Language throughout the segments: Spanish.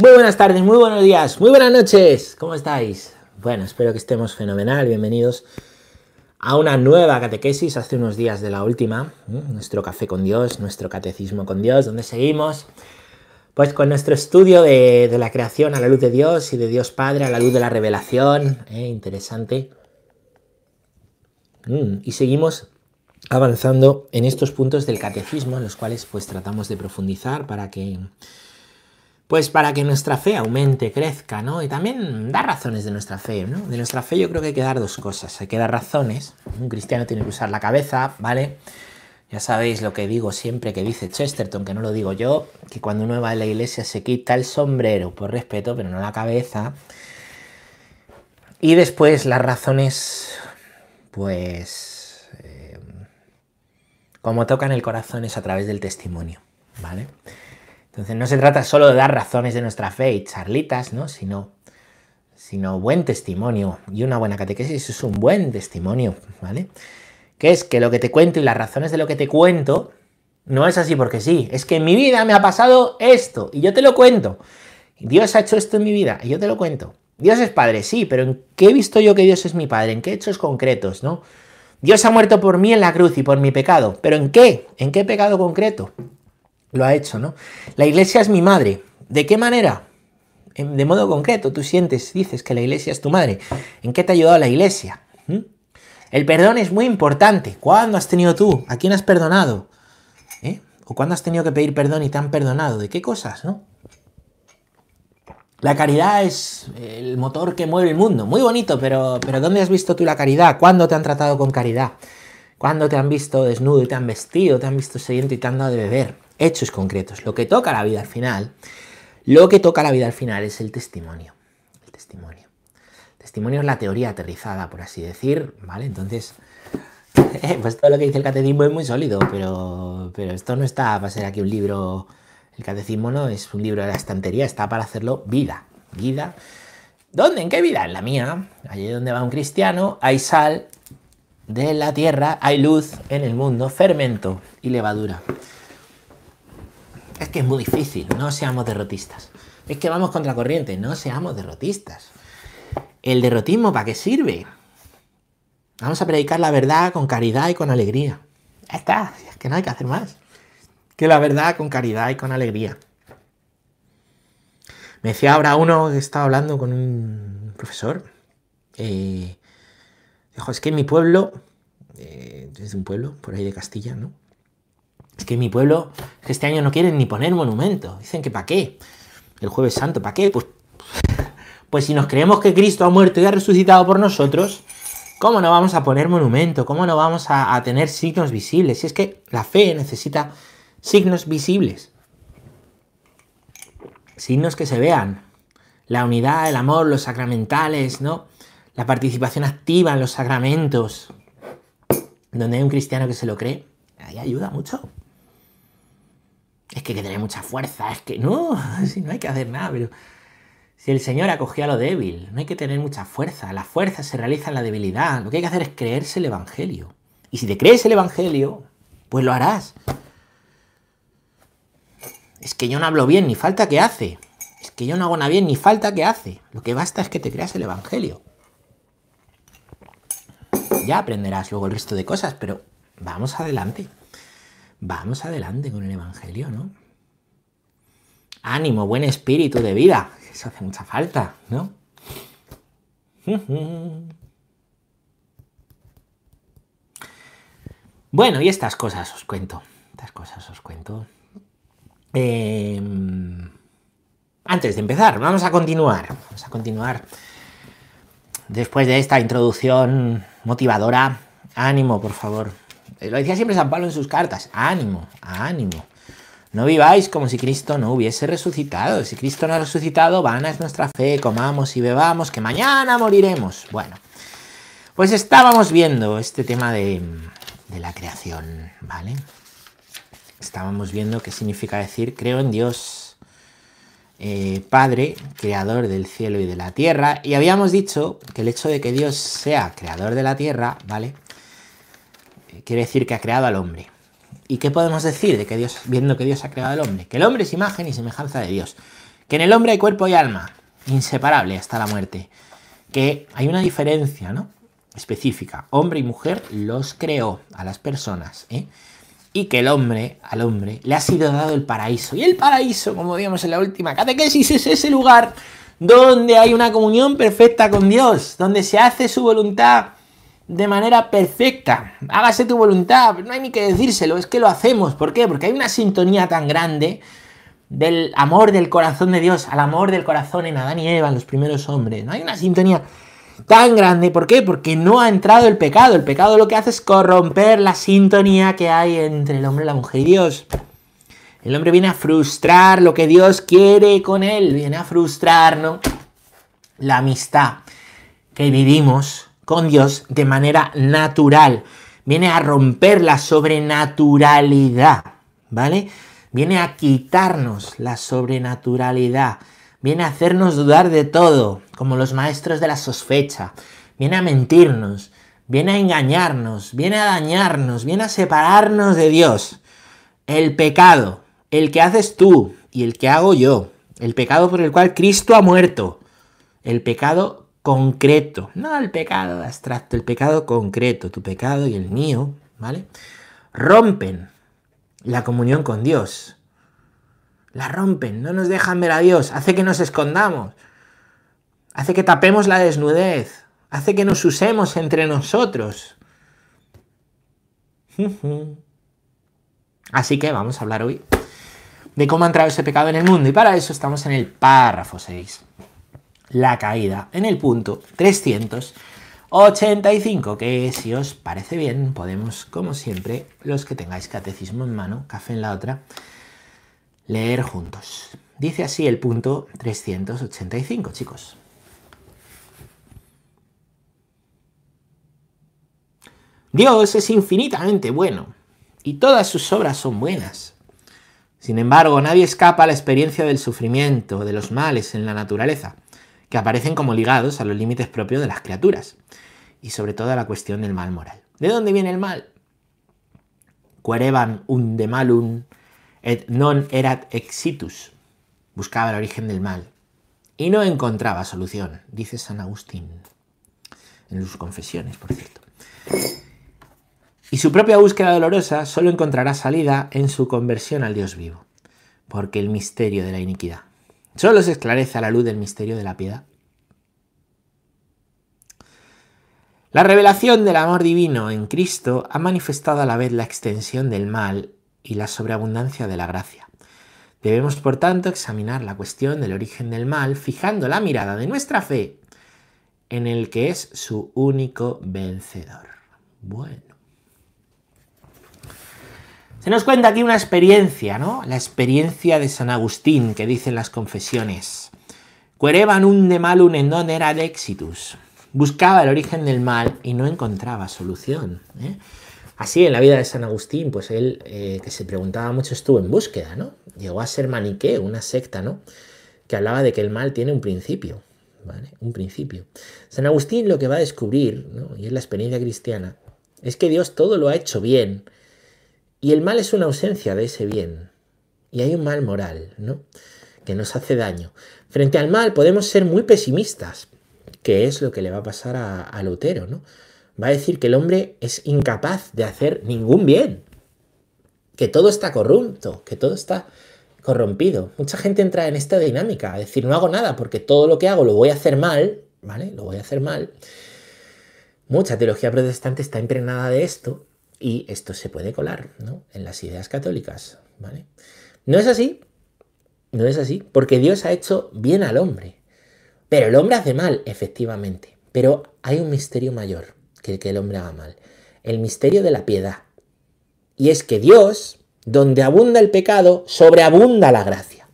Muy buenas tardes, muy buenos días, muy buenas noches. ¿Cómo estáis? Bueno, espero que estemos fenomenal. Bienvenidos a una nueva catequesis hace unos días de la última, nuestro café con Dios, nuestro catecismo con Dios, donde seguimos pues con nuestro estudio de, la creación a la luz de Dios y de Dios Padre a la luz de la revelación. ¿eh? interesante. Mm, y seguimos avanzando en estos puntos del catecismo en los cuales pues tratamos de profundizar para que pues para que nuestra fe aumente, crezca, ¿no? Y también dar razones de nuestra fe, ¿no? De nuestra fe yo creo que hay que dar dos cosas. Hay que dar razones. Un cristiano tiene que usar la cabeza, ¿vale? Ya sabéis lo que digo siempre que dice Chesterton, que no lo digo yo, que cuando uno va a la iglesia se quita el sombrero por respeto, pero no la cabeza. Y después las razones, pues, eh, como tocan el corazón es a través del testimonio, ¿vale? Entonces no se trata solo de dar razones de nuestra fe y charlitas, ¿no? Sino, sino buen testimonio. Y una buena catequesis es un buen testimonio, ¿vale? Que es que lo que te cuento y las razones de lo que te cuento no es así porque sí. Es que en mi vida me ha pasado esto y yo te lo cuento. Dios ha hecho esto en mi vida y yo te lo cuento. Dios es padre, sí, pero ¿en qué he visto yo que Dios es mi padre? ¿En qué hechos concretos, no? Dios ha muerto por mí en la cruz y por mi pecado. ¿Pero en qué? ¿En qué pecado concreto? Lo ha hecho, ¿no? La iglesia es mi madre. ¿De qué manera? De modo concreto, tú sientes, dices que la iglesia es tu madre. ¿En qué te ha ayudado la iglesia? ¿Mm? El perdón es muy importante. ¿Cuándo has tenido tú? ¿A quién has perdonado? ¿Eh? ¿O cuándo has tenido que pedir perdón y te han perdonado? ¿De qué cosas, no? La caridad es el motor que mueve el mundo. Muy bonito, pero, pero ¿dónde has visto tú la caridad? ¿Cuándo te han tratado con caridad? ¿Cuándo te han visto desnudo y te han vestido? ¿Te han visto sediento y te han dado de beber? Hechos concretos. Lo que toca la vida al final, lo que toca la vida al final es el testimonio. El testimonio. Testimonio es la teoría aterrizada, por así decir, ¿vale? Entonces, pues todo lo que dice el catecismo es muy sólido, pero, pero esto no está para ser aquí un libro, el catecismo no es un libro de la estantería, está para hacerlo vida, vida. ¿Dónde? ¿En qué vida? En la mía. Allí donde va un cristiano hay sal de la tierra, hay luz en el mundo, fermento y levadura. Es que es muy difícil, no seamos derrotistas. Es que vamos contra corriente, no seamos derrotistas. ¿El derrotismo para qué sirve? Vamos a predicar la verdad con caridad y con alegría. Ya está, es que no hay que hacer más. Que la verdad con caridad y con alegría. Me decía ahora uno que estaba hablando con un profesor. Eh, dijo, es que en mi pueblo, eh, es un pueblo por ahí de Castilla, ¿no? Es que mi pueblo este año no quieren ni poner monumento. Dicen que ¿para qué? El jueves santo, ¿para qué? Pues, pues si nos creemos que Cristo ha muerto y ha resucitado por nosotros, ¿cómo no vamos a poner monumento? ¿Cómo no vamos a, a tener signos visibles? Si es que la fe necesita signos visibles. Signos que se vean. La unidad, el amor, los sacramentales, ¿no? La participación activa en los sacramentos. Donde hay un cristiano que se lo cree, ahí ayuda mucho es que hay que tener mucha fuerza, es que no, si no hay que hacer nada, pero si el Señor acogía a lo débil, no hay que tener mucha fuerza, la fuerza se realiza en la debilidad, lo que hay que hacer es creerse el Evangelio. Y si te crees el Evangelio, pues lo harás. Es que yo no hablo bien, ni falta que hace. Es que yo no hago nada bien, ni falta que hace. Lo que basta es que te creas el Evangelio. Ya aprenderás luego el resto de cosas, pero vamos adelante vamos adelante con el Evangelio, ¿no? Ánimo, buen espíritu de vida. Eso hace mucha falta, ¿no? Bueno, y estas cosas os cuento. Estas cosas os cuento. Em, antes de empezar, vamos a continuar. Vamos a continuar. Después de esta introducción motivadora, ánimo, por favor. Lo decía siempre San Pablo en sus cartas. Ánimo, ánimo. No viváis como si Cristo no hubiese resucitado. Si Cristo no ha resucitado, vana es nuestra fe, comamos y bebamos, que mañana moriremos. Bueno, pues estábamos viendo este tema de, la creación, ¿vale? Estábamos viendo qué significa decir creo en Dios, eh, Padre, creador del cielo y de la tierra. Y habíamos dicho que el hecho de que Dios sea creador de la tierra, ¿vale? Quiere decir que ha creado al hombre. ¿Y qué podemos decir de que Dios, viendo que Dios ha creado al hombre? Que el hombre es imagen y semejanza de Dios. Que en el hombre hay cuerpo y alma, inseparable hasta la muerte. Que hay una diferencia, ¿no? Específica. Hombre y mujer los creó a las personas, ¿eh? Y que el hombre, al hombre, le ha sido dado el paraíso. Y el paraíso, como digamos en la última catequesis, es ese lugar donde hay una comunión perfecta con Dios, donde se hace su voluntad de manera perfecta. Hágase tu voluntad, no hay ni que decírselo, es que lo hacemos. ¿Por qué? Porque hay una sintonía tan grande del amor del corazón de Dios al amor del corazón en Adán y Eva, los primeros hombres. No hay una sintonía tan grande. ¿Por qué? Porque no ha entrado el pecado. El pecado lo que hace es corromper la sintonía que hay entre el hombre, la mujer y Dios. El hombre viene a frustrar lo que Dios quiere con él, viene a frustrarnos la amistad que vivimos con Dios de manera natural. Viene a romper la sobrenaturalidad, ¿vale? Viene a quitarnos la sobrenaturalidad. Viene a hacernos dudar de todo, como los maestros de la sospecha. Viene a mentirnos, viene a engañarnos, viene a dañarnos, viene a separarnos de Dios. El pecado, el que haces tú y el que hago yo, el pecado por el cual Cristo ha muerto, el pecado concreto, no el pecado abstracto, el pecado concreto, tu pecado y el mío, ¿vale? Rompen la comunión con Dios. La rompen, no nos dejan ver a Dios, hace que nos escondamos, hace que tapemos la desnudez, hace que nos usemos entre nosotros. Así que vamos a hablar hoy de cómo ha entrado ese pecado en el mundo. Y para eso estamos en el párrafo 6 la caída en el punto 385, que si os parece bien, podemos, como siempre, los que tengáis catecismo en mano, café en la otra, leer juntos. Dice así el punto 385, chicos. Dios es infinitamente bueno y todas sus obras son buenas. Sin embargo, nadie escapa a la experiencia del sufrimiento, de los males en la naturaleza que aparecen como ligados a los límites propios de las criaturas y sobre todo a la cuestión del mal moral. ¿De dónde viene el mal? Quereban un de malum et non erat exitus. Buscaba el origen del mal y no encontraba solución, dice San Agustín en sus confesiones, por cierto. Y su propia búsqueda dolorosa solo encontrará salida en su conversión al Dios vivo, porque el misterio de la iniquidad Solo se esclarece a la luz del misterio de la piedad. La revelación del amor divino en Cristo ha manifestado a la vez la extensión del mal y la sobreabundancia de la gracia. Debemos, por tanto, examinar la cuestión del origen del mal, fijando la mirada de nuestra fe en el que es su único vencedor. Bueno. Nos cuenta aquí una experiencia, ¿no? La experiencia de San Agustín que dicen las confesiones. Quereban un de malum en don era de exitus. Buscaba el origen del mal y no encontraba solución. ¿eh? Así en la vida de San Agustín, pues él, eh, que se preguntaba mucho, estuvo en búsqueda, ¿no? Llegó a ser maniqueo, una secta, ¿no? Que hablaba de que el mal tiene un principio, ¿vale? Un principio. San Agustín lo que va a descubrir, ¿no? Y es la experiencia cristiana, es que Dios todo lo ha hecho bien y el mal es una ausencia de ese bien. Y hay un mal moral, ¿no? Que nos hace daño. Frente al mal podemos ser muy pesimistas, que es lo que le va a pasar a, Lutero, ¿no? Va a decir que el hombre es incapaz de hacer ningún bien, que todo está corrupto, que todo está corrompido. Mucha gente entra en esta dinámica, decir, no hago nada porque todo lo que hago lo voy a hacer mal, ¿vale? Lo voy a hacer mal. Mucha teología protestante está impregnada de esto y esto se puede colar ¿no? en las ideas católicas. ¿vale? No es así, no es así, porque Dios ha hecho bien al hombre. Pero el hombre hace mal, efectivamente. Pero hay un misterio mayor que el que el hombre haga mal. El misterio de la piedad. Y es que Dios, donde abunda el pecado, sobreabunda la gracia.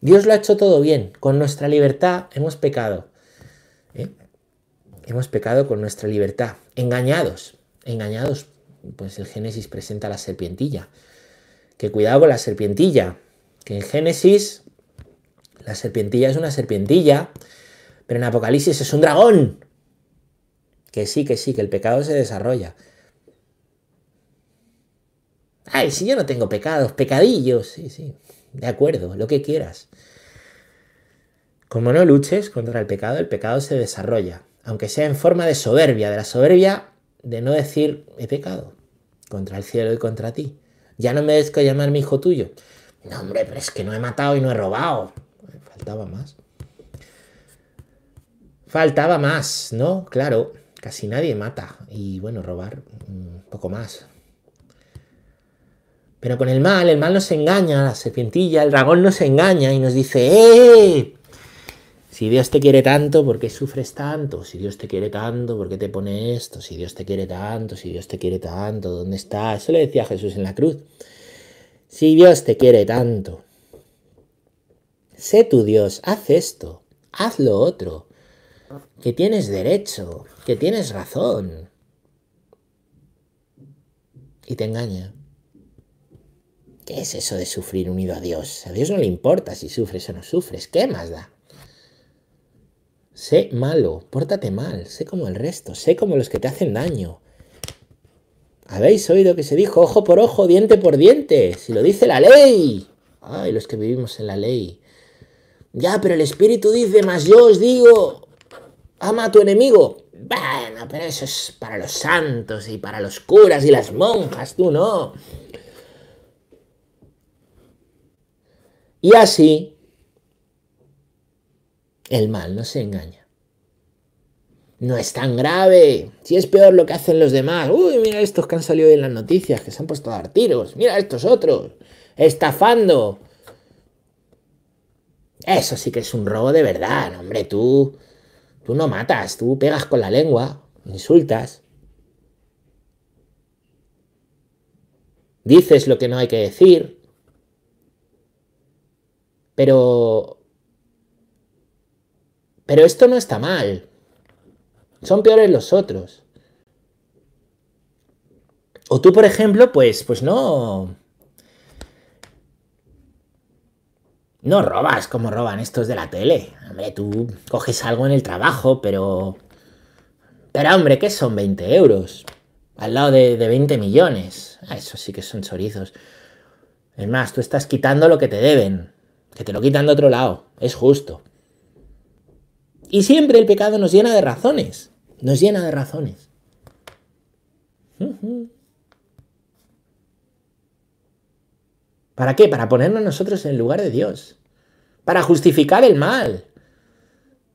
Dios lo ha hecho todo bien. Con nuestra libertad hemos pecado. ¿eh? Hemos pecado con nuestra libertad. Engañados engañados, pues el Génesis presenta la serpientilla. Que cuidado con la serpientilla, que en Génesis la serpientilla es una serpientilla, pero en Apocalipsis es un dragón. Que sí, que sí, que el pecado se desarrolla. Ay, si yo no tengo pecados, pecadillos, sí, sí. de acuerdo, lo que quieras. Como no luches contra el pecado, el pecado se desarrolla, aunque sea en forma de soberbia, de la soberbia de no decir he pecado contra el cielo y contra ti. Ya no me des que llamar mi hijo tuyo. No, hombre, pero es que no he matado y no he robado. Faltaba más. Faltaba más, ¿no? Claro, casi nadie mata. Y bueno, robar un poco más. Pero con el mal, el mal nos engaña, la serpientilla, el dragón nos engaña y nos dice, ¡eh! Si Dios te quiere tanto, ¿por qué sufres tanto? Si Dios te quiere tanto, ¿por qué te pone esto? Si Dios te quiere tanto, si Dios te quiere tanto, ¿dónde está? Eso le decía Jesús en la cruz. Si Dios te quiere tanto, sé tu Dios, haz esto, haz lo otro, que tienes derecho, que tienes razón. Y te engaña. ¿Qué es eso de sufrir unido a Dios? A Dios no le importa si sufres o no sufres. ¿Qué más da? Sé malo, pórtate mal, sé como el resto, sé como los que te hacen daño. Habéis oído que se dijo ojo por ojo, diente por diente, si lo dice la ley. Ay, los que vivimos en la ley. Ya, pero el Espíritu dice, más yo os digo, ama a tu enemigo. Bueno, pero eso es para los santos y para los curas y las monjas, tú no. Y así, el mal no se engaña. No es tan grave. Si es peor lo que hacen los demás. Uy, mira estos que han salido en las noticias, que se han puesto a dar tiros. Mira estos otros. Estafando. Eso sí que es un robo de verdad, hombre. Tú, tú no matas, tú pegas con la lengua, insultas. Dices lo que no hay que decir. Pero... Pero esto no está mal. Son peores los otros. O tú, por ejemplo, pues, pues no... No robas como roban estos de la tele. Hombre, tú coges algo en el trabajo, pero... Pero hombre, ¿qué son 20 euros? Al lado de, de 20 millones. Ah, eso sí que son chorizos. Es más, tú estás quitando lo que te deben que te lo quitan de otro lado. Es justo. Y siempre el pecado nos llena de razones. Nos llena de razones. ¿Para qué? Para ponernos nosotros en el lugar de Dios. Para justificar el mal.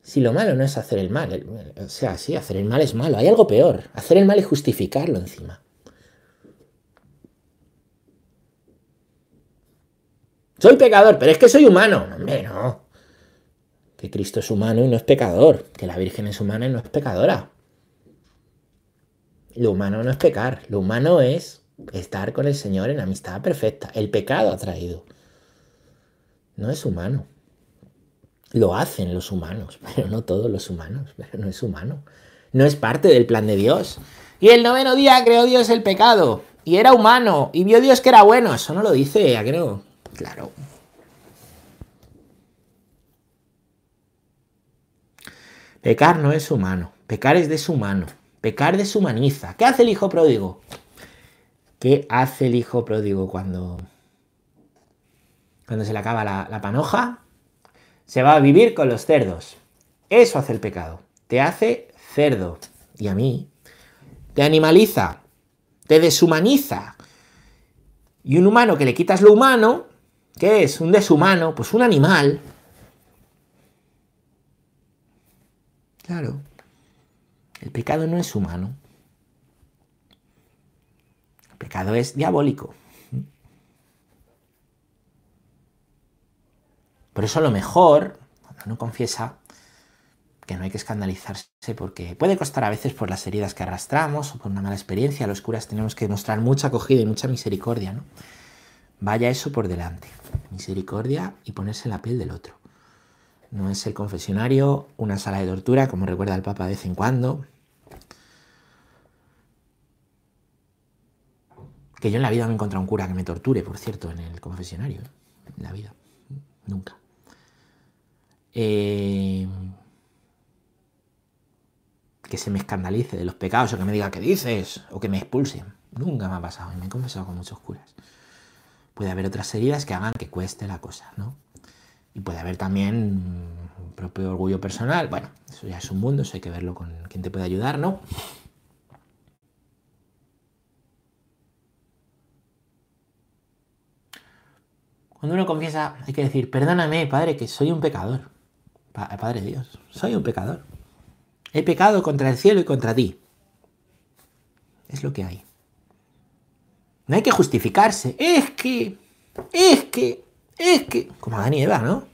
Si lo malo no es hacer el mal, o sea, sí, hacer el mal es malo. Hay algo peor. Hacer el mal es justificarlo encima. Soy pecador, pero es que soy humano. Hombre, no. Que Cristo es humano y no es pecador. Que la Virgen es humana y no es pecadora. Lo humano no es pecar. Lo humano es estar con el Señor en amistad perfecta. El pecado ha traído. No es humano. Lo hacen los humanos, pero no todos los humanos. Pero no es humano. No es parte del plan de Dios. Y el noveno día creó Dios el pecado. Y era humano. Y vio Dios que era bueno. Eso no lo dice, creo. Claro. Pecar no es humano, pecar es deshumano, pecar deshumaniza. ¿Qué hace el hijo pródigo? ¿Qué hace el hijo pródigo cuando, cuando se le acaba la, la panoja? Se va a vivir con los cerdos. Eso hace el pecado. Te hace cerdo. Y a mí. Te animaliza. Te deshumaniza. Y un humano que le quitas lo humano, ¿Qué es? Un deshumano, pues un animal. Claro. El pecado no es humano. El pecado es diabólico. Por eso lo mejor, cuando uno confiesa, que no hay que escandalizarse porque puede costar a veces por las heridas que arrastramos o por una mala experiencia. Los curas tenemos que mostrar mucha acogida y mucha misericordia, ¿no? Vaya eso por delante. Misericordia y ponerse en la piel del otro. No es el confesionario una sala de tortura, como recuerda el Papa de vez en cuando. Que yo en la vida no he encontrado un cura que me torture, por cierto, en el confesionario. En la vida. Nunca. Eh, que se me escandalice de los pecados o que me diga qué dices o que me expulsen. Nunca me ha pasado y me he confesado con muchos curas. puede haber otras heridas que hagan que cueste la cosa, ¿no? Y puede haber también un propio orgullo personal. Bueno, eso ya es un mundo, eso hay que verlo con quien te puede ayudar, ¿no? Cuando uno confiesa, hay que decir, perdóname, Padre, que soy un pecador. Padre Dios, soy un pecador. He pecado contra el cielo y contra ti. Es lo que hay. No hay que justificarse. Es que, es que, es que. Como Adán y Eva, ¿no?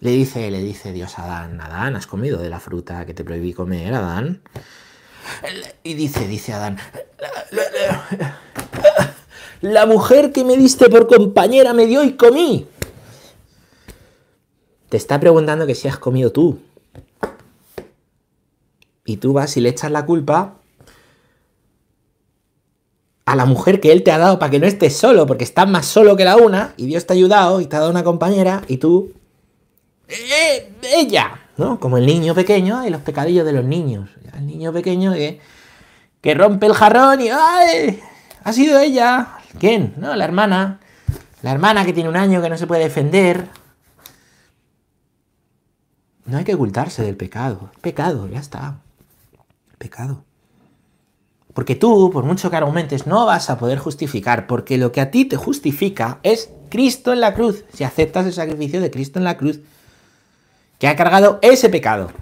Le dice, le dice Dios a Adán, Adán, has comido de la fruta que te prohibí comer, Adán. Y dice, dice Adán, la mujer que me diste por compañera me dio y comí. Te está preguntando que si has comido tú. Y tú vas y le echas la culpa a la mujer que él te ha dado para que no estés solo, porque estás más solo que la una, y Dios te ha ayudado y te ha dado una compañera, y tú. ¡Eh, ella! ¿No? Como el niño pequeño y los pecadillos de los niños. El niño pequeño que, que rompe el jarrón y. ¡Ay! Ha sido ella. ¿Quién? No, la hermana. La hermana que tiene un año que no se puede defender. No hay que ocultarse del pecado. Pecado, ya está. Pecado. Porque tú, por mucho que argumentes, no vas a poder justificar, porque lo que a ti te justifica es Cristo en la cruz. Si aceptas el sacrificio de Cristo en la cruz, que ha cargado ese pecado.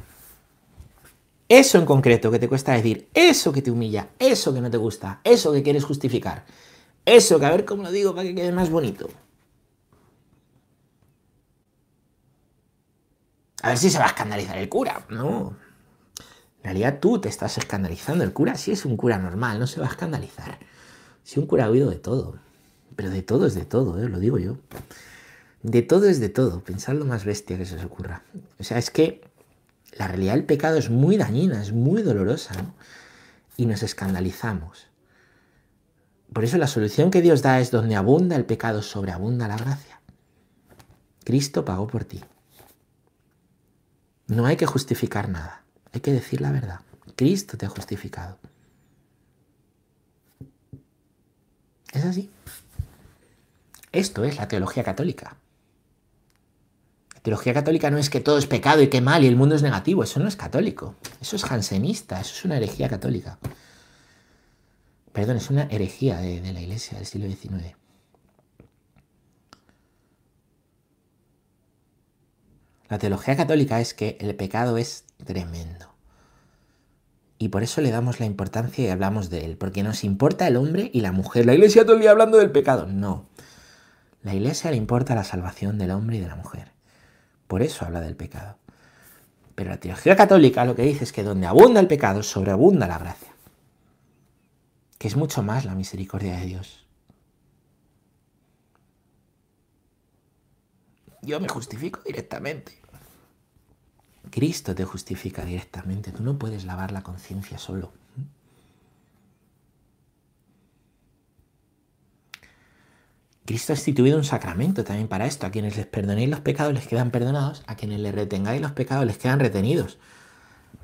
Eso en concreto que te cuesta decir, eso que te humilla, eso que no te gusta, eso que quieres justificar, eso que a ver cómo lo digo para que quede más bonito. A ver si se va a escandalizar el cura. No, en realidad tú te estás escandalizando. El cura sí es un cura normal, no se va a escandalizar. Si un cura ha oído de todo. Pero de todo es de todo, ¿eh? lo digo yo. De todo es de todo. Pensad lo más bestia que se os ocurra. O sea, es que la realidad del pecado es muy dañina, es muy dolorosa, ¿no? Y nos escandalizamos. Por eso la solución que Dios da es donde abunda el pecado, sobreabunda la gracia. Cristo pagó por ti. No hay que justificar nada. Hay que decir la verdad. Cristo te ha justificado. Es así. Esto es la teología católica. La teología católica no es que todo es pecado y que mal y el mundo es negativo. Eso no es católico. Eso es jansenista. Eso es una herejía católica. Perdón, es una herejía de, de la iglesia del siglo XIX. La teología católica es que el pecado es tremendo. Y por eso le damos la importancia y hablamos de él, porque nos importa el hombre y la mujer. La iglesia todo el día hablando del pecado. No. La iglesia le importa la salvación del hombre y de la mujer. Por eso habla del pecado. Pero la teología católica lo que dice es que donde abunda el pecado, sobreabunda la gracia. Que es mucho más la misericordia de Dios. Yo me justifico directamente. Cristo te justifica directamente. Tú no puedes lavar la conciencia solo. Cristo ha instituido un sacramento también para esto. A quienes les perdonéis los pecados les quedan perdonados, a quienes les retengáis los pecados les quedan retenidos.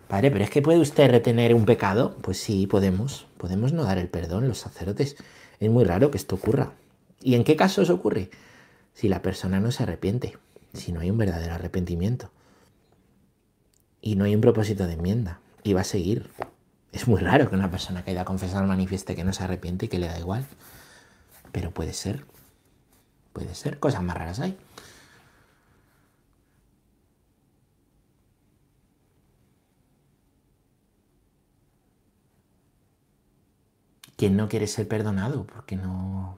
Padre, pero es que puede usted retener un pecado. Pues sí, podemos. Podemos no dar el perdón, los sacerdotes. Es muy raro que esto ocurra. ¿Y en qué casos ocurre? Si la persona no se arrepiente, si no hay un verdadero arrepentimiento y no hay un propósito de enmienda y va a seguir. Es muy raro que una persona que haya confesado manifieste que no se arrepiente y que le da igual. Pero puede ser. Puede ser. Cosas más raras hay. Quien no quiere ser perdonado porque no,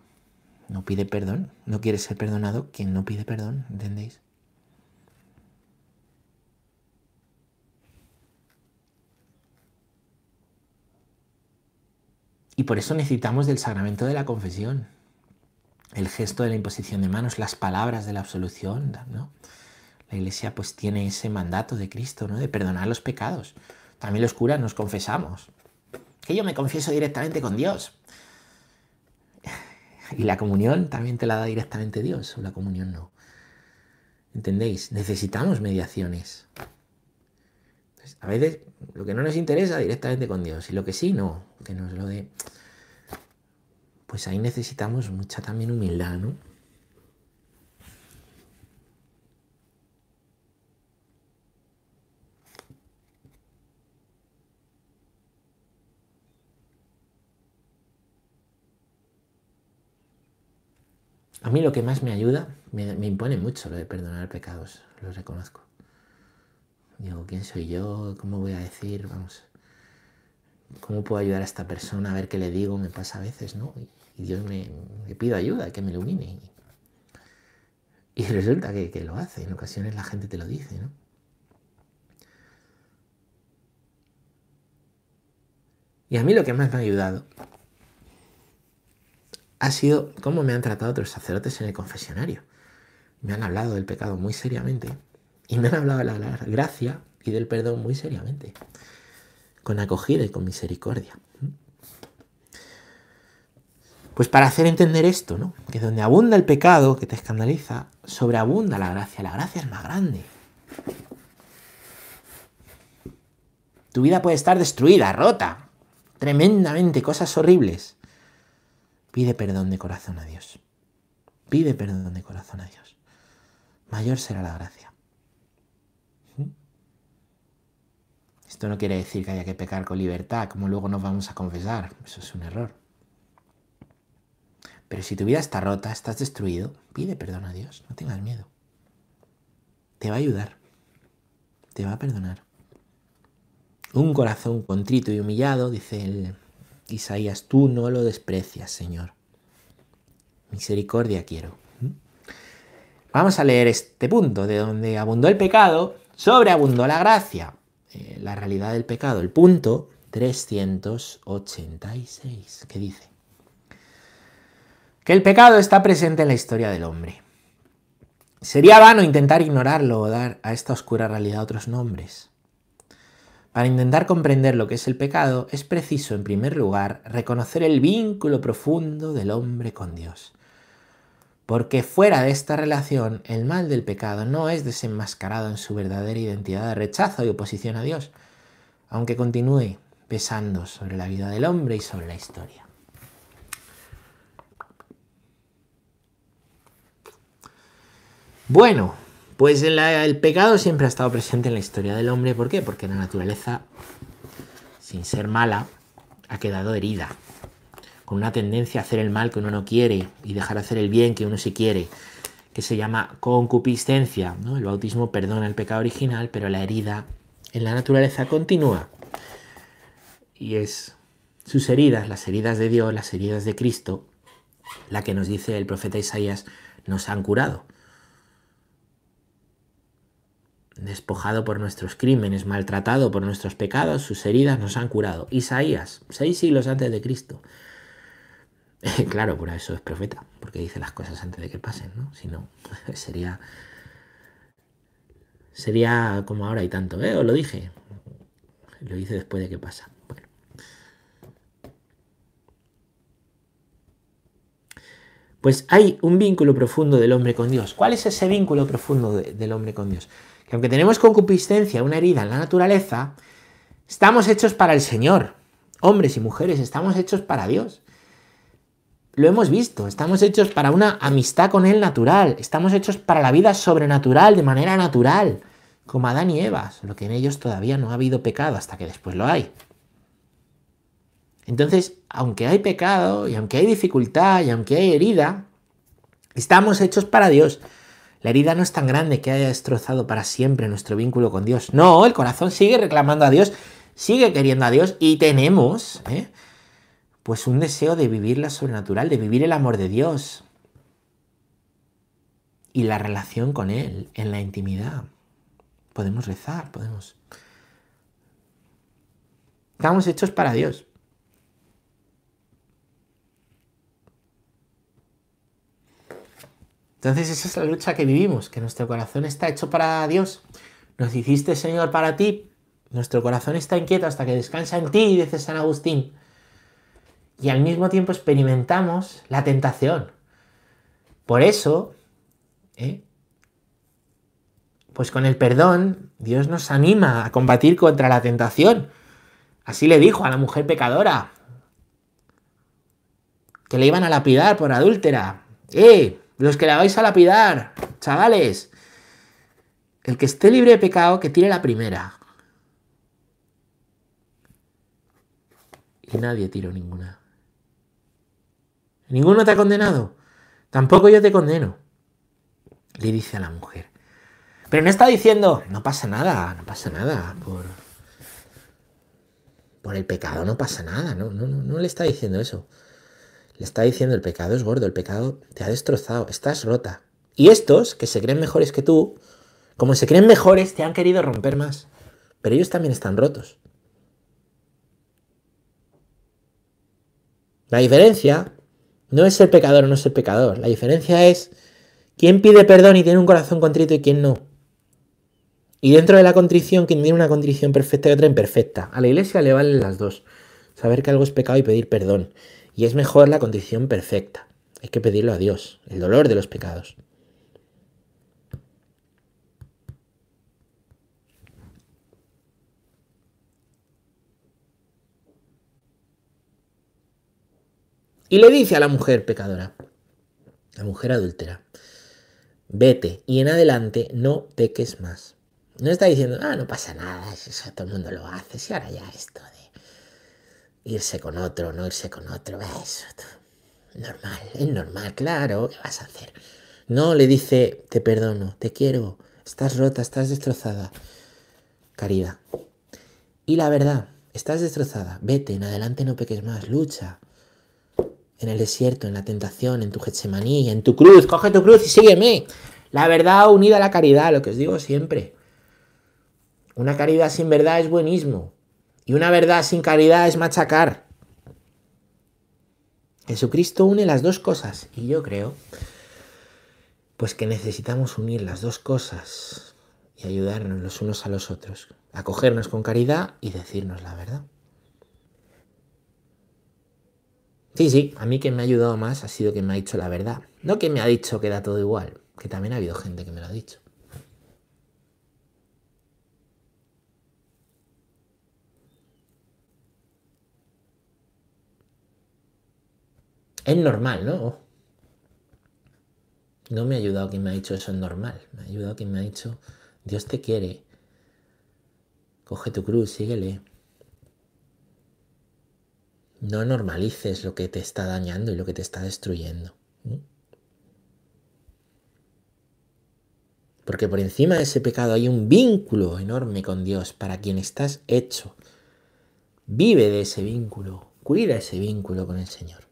no pide perdón. No quiere ser perdonado quien no pide perdón, ¿entendéis? Y por eso necesitamos del sacramento de la confesión, el gesto de la imposición de manos, las palabras de la absolución. La iglesia pues tiene ese mandato de Cristo, ¿no? De perdonar los pecados. También los curas nos confesamos. Que yo me confieso directamente con Dios. Y la comunión también te la da directamente Dios, o la comunión no. ¿Entendéis? Necesitamos mediaciones. A veces lo que no nos interesa directamente con Dios y lo que sí, no. Que nos lo dé. pues ahí necesitamos mucha también humildad, ¿no? A mí lo que más me ayuda, me, impone mucho lo de perdonar pecados, lo reconozco. Digo, ¿quién soy yo? ¿Cómo voy a decir? Vamos, ¿cómo puedo ayudar a esta persona? A ver qué le digo, me pasa a veces, ¿no? Y Dios me, pido ayuda, que me ilumine. Y resulta que, que, lo hace, en ocasiones la gente te lo dice, ¿no? Y a mí lo que más me ha ayudado ha sido cómo me han tratado otros sacerdotes en el confesionario. Me han hablado del pecado muy seriamente y me han hablado de la gracia y del perdón muy seriamente, con acogida y con misericordia. Pues para hacer entender esto, ¿no? Que donde abunda el pecado que te escandaliza, sobreabunda la gracia. La gracia es más grande. Tu vida puede estar destruida, rota, tremendamente, cosas horribles. Pide perdón de corazón a Dios. Pide perdón de corazón a Dios. Mayor será la gracia. Esto no quiere decir que haya que pecar con libertad, como luego nos vamos a confesar. Eso es un error. Pero si tu vida está rota, estás destruido, pide perdón a Dios. No tengas miedo. Te va a ayudar. Te va a perdonar. Un corazón contrito y humillado, dice el Isaías, tú no lo desprecias, Señor. Misericordia quiero. Vamos a leer este punto, de donde abundó el pecado, sobreabundó la gracia. Eh, la realidad del pecado, el punto 386, que dice que el pecado está presente en la historia del hombre. Sería vano intentar ignorarlo o dar a esta oscura realidad otros nombres. Para intentar comprender lo que es el pecado, es preciso, en primer lugar, reconocer el vínculo profundo del hombre con Dios. Porque fuera de esta relación, el mal del pecado no es desenmascarado en su verdadera identidad de rechazo y oposición a Dios, aunque continúe pesando sobre la vida del hombre y sobre la historia. Bueno, pues el pecado siempre ha estado presente en la historia del hombre. ¿Por qué? Porque la naturaleza, sin ser mala, ha quedado herida. Con una tendencia a hacer el mal que uno no quiere y dejar hacer el bien que uno sí quiere, que se llama concupiscencia. El bautismo perdona el pecado original, pero la herida en la naturaleza continúa. Y es sus heridas, las heridas de Dios, las heridas de Cristo, la que nos dice el profeta Isaías, nos han curado despojado por nuestros crímenes, maltratado por nuestros pecados, sus heridas nos han curado. Isaías, seis siglos antes de Cristo. claro, por eso es profeta, porque dice las cosas antes de que pasen, ¿no? Si no, sería. Sería como ahora y tanto, ¿eh? Os lo dije. Lo hice después de que pasa. Pues hay un vínculo profundo del hombre con Dios. ¿Cuál es ese vínculo profundo del hombre con Dios? que aunque tenemos concupiscencia, una herida en la naturaleza, estamos hechos para el Señor. Hombres y mujeres, estamos hechos para Dios. Lo hemos visto, estamos hechos para una amistad con Él natural, estamos hechos para la vida sobrenatural, de manera natural, como Adán y Eva, lo que en ellos todavía no ha habido pecado hasta que después lo hay. Entonces, aunque hay pecado, y aunque hay dificultad, y aunque hay herida, estamos hechos para Dios. La herida no es tan grande que haya destrozado para siempre nuestro vínculo con Dios. No, el corazón sigue reclamando a Dios, sigue queriendo a Dios y tenemos ¿eh? Pues un deseo de vivir la sobrenatural, de vivir el amor de Dios y la relación con Él en la intimidad. Podemos rezar, podemos... Estamos hechos para Dios. Entonces esa es la lucha que vivimos, que nuestro corazón está hecho para Dios. Nos hiciste, Señor, para ti. Nuestro corazón está inquieto hasta que descansa en ti, dice San Agustín. Y al mismo tiempo experimentamos la tentación. Por eso, ¿eh? pues con el perdón, Dios nos anima a combatir contra la tentación. Así le dijo a la mujer pecadora, que le iban a lapidar por adúltera. ¡Eh! Los que la vais a lapidar, chavales. El que esté libre de pecado, que tire la primera. Y nadie tiró ninguna. ¿Ninguno te ha condenado? Tampoco yo te condeno. Le dice a la mujer. Pero no está diciendo, no pasa nada, no pasa nada por, por el pecado, no pasa nada, no, no, le está diciendo eso. Le está diciendo el pecado es gordo, el pecado te ha destrozado, estás rota. Y estos, que se creen mejores que tú, como se creen mejores, te han querido romper más. Pero ellos también están rotos. La diferencia no es ser pecador o no ser pecador. La diferencia es quién pide perdón y tiene un corazón contrito y quién no. Y dentro de la contrición, quien tiene una contrición perfecta y otra imperfecta. A la iglesia le valen las dos. Saber que algo es pecado y pedir perdón. Y es mejor la condición perfecta. Hay que pedirlo a Dios, el dolor de los pecados. Y le dice a la mujer pecadora, la mujer adúltera, vete y en adelante no peques más. No está diciendo, ah, no pasa nada, eso todo el mundo lo hace, si ahora ya esto irse con otro, no irse con otro, eso, normal, es normal, claro, ¿qué vas a hacer? No le dice, te perdono, te quiero, estás rota, estás destrozada. Caridad. Y la verdad, estás destrozada, vete, en adelante no peques más, lucha. En el desierto, en la tentación, en tu Getsemaní, en tu cruz, coge tu cruz y sígueme. La verdad unida a la caridad, lo que os digo siempre. Una caridad sin verdad es buenismo. Y una verdad sin caridad es machacar. Jesucristo une las dos cosas y yo creo pues que necesitamos unir las dos cosas y ayudarnos los unos a los otros, acogernos con caridad y decirnos la verdad. Sí, sí, a mí quien me ha ayudado más ha sido quien me ha dicho la verdad. No que me ha dicho que da todo igual, que también ha habido gente que me lo ha dicho. Es normal, ¿no? No me ha ayudado quien me ha dicho eso es normal. Me ha ayudado quien me ha dicho, Dios te quiere. Coge tu cruz, síguele. No normalices lo que te está dañando y lo que te está destruyendo. Porque por encima de ese pecado hay un vínculo enorme con Dios para quien estás hecho. Vive de ese vínculo, cuida ese vínculo con el Señor.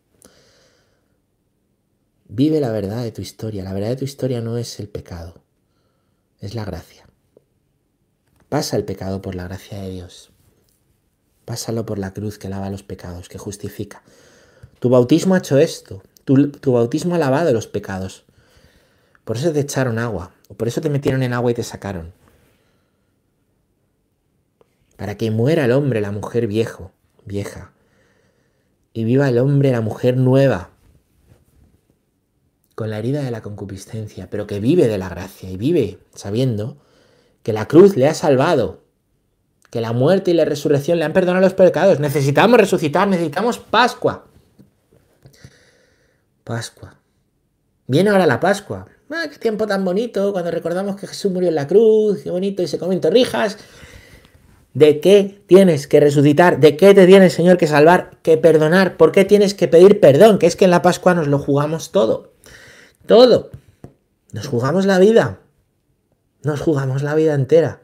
Vive la verdad de tu historia. La verdad de tu historia no es el pecado, es la gracia. Pasa el pecado por la gracia de Dios. Pásalo por la cruz que lava los pecados, que justifica. Tu bautismo ha hecho esto. Tu, tu, bautismo ha lavado los pecados. Por eso te echaron agua. O por eso te metieron en agua y te sacaron. Para que muera el hombre, la mujer viejo, vieja. Y viva el hombre, la mujer nueva, con la herida de la concupiscencia, pero que vive de la gracia y vive sabiendo que la cruz le ha salvado, que la muerte y la resurrección le han perdonado los pecados. Necesitamos resucitar, necesitamos Pascua. Pascua. Viene ahora la Pascua. Ah, qué tiempo tan bonito cuando recordamos que Jesús murió en la cruz, qué bonito y se comen torrijas. ¿De qué tienes que resucitar? ¿De qué te tiene el Señor que salvar? Que perdonar. ¿Por qué tienes que pedir perdón? Que es que en la Pascua nos lo jugamos todo. Todo. Nos jugamos la vida. Nos jugamos la vida entera.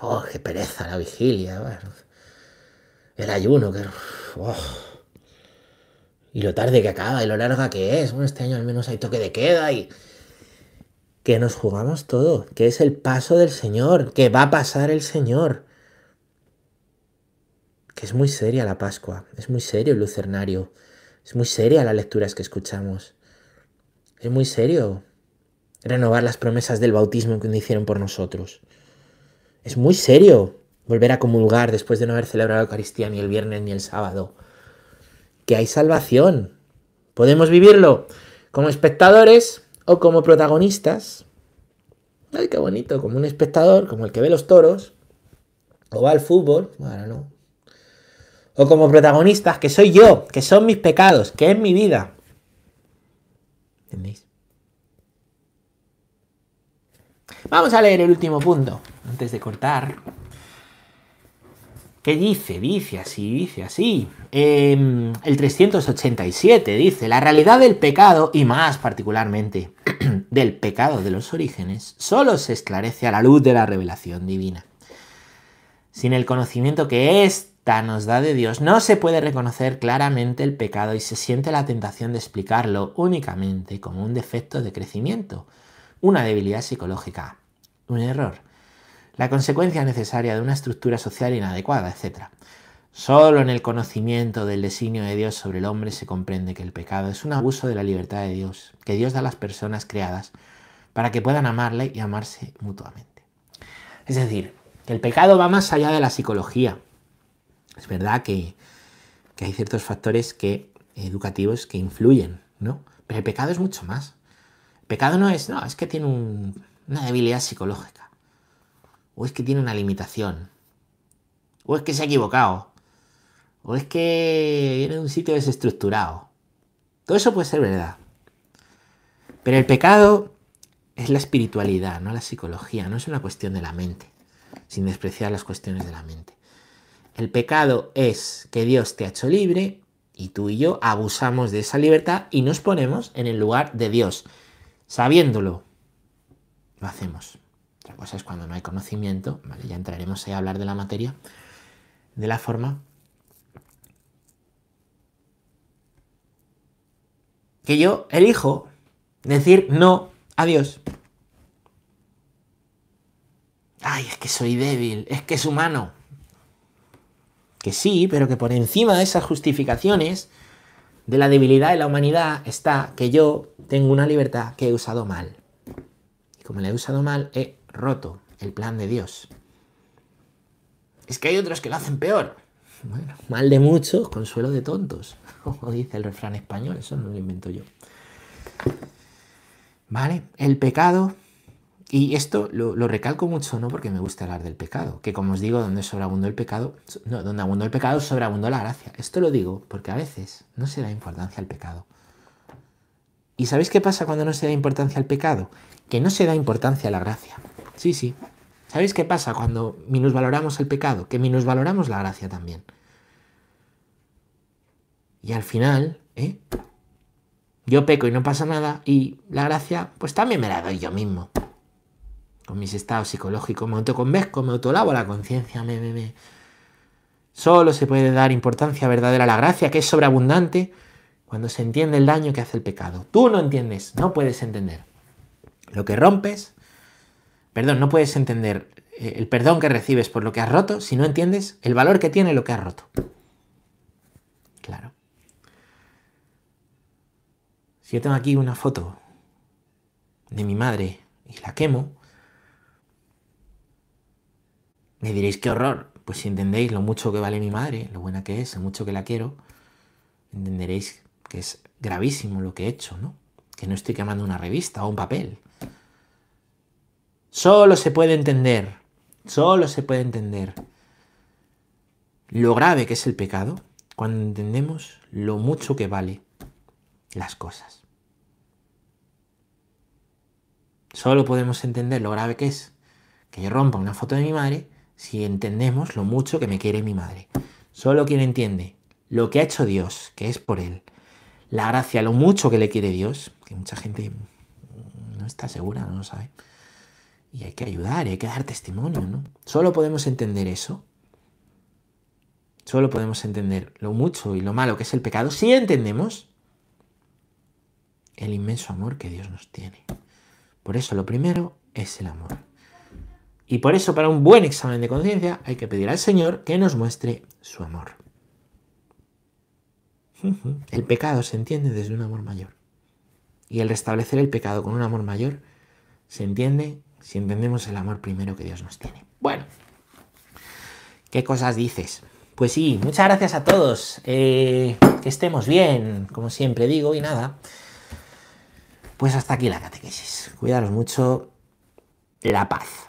Oh, qué pereza la vigilia. El ayuno, que. Oh. Y lo tarde que acaba y lo larga que es. Bueno, este año al menos hay toque de queda y. Que nos jugamos todo. Que es el paso del Señor. Que va a pasar el Señor. Que es muy seria la Pascua. Es muy serio el lucernario. Es muy seria las lecturas que escuchamos. Es muy serio renovar las promesas del bautismo que hicieron por nosotros. Es muy serio volver a comulgar después de no haber celebrado Eucaristía ni el viernes ni el sábado. Que hay salvación. Podemos vivirlo como espectadores o como protagonistas. Ay, qué bonito, como un espectador, como el que ve los toros, o va al fútbol, no, o como protagonistas, que soy yo, que son mis pecados, que es mi vida. ¿Entendéis? Vamos a leer el último punto, antes de cortar. ¿Qué dice? Dice así, dice así. Em, el 387 dice, la realidad del pecado, y más particularmente del pecado de los orígenes, solo se esclarece a la luz de la revelación divina. Sin el conocimiento que ésta nos da de Dios, no se puede reconocer claramente el pecado y se siente la tentación de explicarlo únicamente como un defecto de crecimiento, una debilidad psicológica, un error la consecuencia necesaria de una estructura social inadecuada, etc. Solo en el conocimiento del designio de Dios sobre el hombre se comprende que el pecado es un abuso de la libertad de Dios, que Dios da a las personas creadas para que puedan amarle y amarse mutuamente. Es decir, que el pecado va más allá de la psicología. Es verdad que, hay ciertos factores que, educativos que influyen, ¿no? Pero el pecado es mucho más. El pecado no es, no, es que tiene una debilidad psicológica o es que tiene una limitación, o es que se ha equivocado, o es que viene de un sitio desestructurado. Todo eso puede ser verdad. Pero el pecado es la espiritualidad, no la psicología, no es una cuestión de la mente, sin despreciar las cuestiones de la mente. El pecado es que Dios te ha hecho libre y tú y yo abusamos de esa libertad y nos ponemos en el lugar de Dios. Sabiéndolo, lo hacemos. Otra cosa es cuando no hay conocimiento, ya entraremos a hablar de la materia, de la forma que yo elijo decir no a Dios. Ay, es que soy débil, es que es humano. Que sí, pero que por encima de esas justificaciones de la debilidad de la humanidad está que yo tengo una libertad que he usado mal. Y como la he usado mal, he roto el plan de Dios. Es que hay otros que lo hacen peor. Bueno, mal de muchos, consuelo de tontos, como dice el refrán español, eso no lo invento yo. ¿Vale? El pecado, y esto lo, recalco mucho, no porque me gusta hablar del pecado, que como os digo, donde sobreabundó el pecado, no, donde abundó el pecado, sobreabundó la gracia. Esto lo digo porque a veces no se da importancia al pecado. ¿Y sabéis qué pasa cuando no se da importancia al pecado? Que no se da importancia a la gracia. Sí, sí. ¿Sabéis qué pasa cuando minusvaloramos el pecado? Que minusvaloramos la gracia también. Y al final, ¿eh? Yo peco y no pasa nada y la gracia, pues también me la doy yo mismo. Con mis estados psicológicos, me autoconvenzco, me autolavo la conciencia, me, me, me. Solo se puede dar importancia verdadera a la gracia, que es sobreabundante, cuando se entiende el daño que hace el pecado. Tú no entiendes, no puedes entender. Lo que rompes Perdón, no puedes entender eh, el perdón que recibes por lo que has roto si no entiendes el valor que tiene lo que has roto. Claro. Si yo tengo aquí una foto de mi madre y la quemo, me diréis qué horror. Pues si entendéis lo mucho que vale mi madre, lo buena que es, lo mucho que la quiero, entenderéis que es gravísimo lo que he hecho, ¿no? Que no estoy quemando una revista o un papel. Solo se puede entender, solo se puede entender lo grave que es el pecado cuando entendemos lo mucho que vale las cosas. Solo podemos entender lo grave que es que yo rompa una foto de mi madre si entendemos lo mucho que me quiere mi madre. Solo quien entiende lo que ha hecho Dios, que es por él, la gracia, lo mucho que le quiere Dios, que mucha gente no está segura, no lo sabe y hay que ayudar, y hay que dar testimonio, ¿no? Solo podemos entender eso. Solo podemos entender lo mucho y lo malo que es el pecado si entendemos el inmenso amor que Dios nos tiene. Por eso lo primero es el amor. Y por eso para un buen examen de conciencia hay que pedir al Señor que nos muestre su amor. El pecado se entiende desde un amor mayor. Y el restablecer el pecado con un amor mayor se entiende si entendemos el amor primero que Dios nos tiene. Bueno, ¿qué cosas dices? Pues sí, muchas gracias a todos. Eh, que estemos bien, como siempre digo, y nada. Pues hasta aquí la catequesis. Cuidaros mucho. La paz.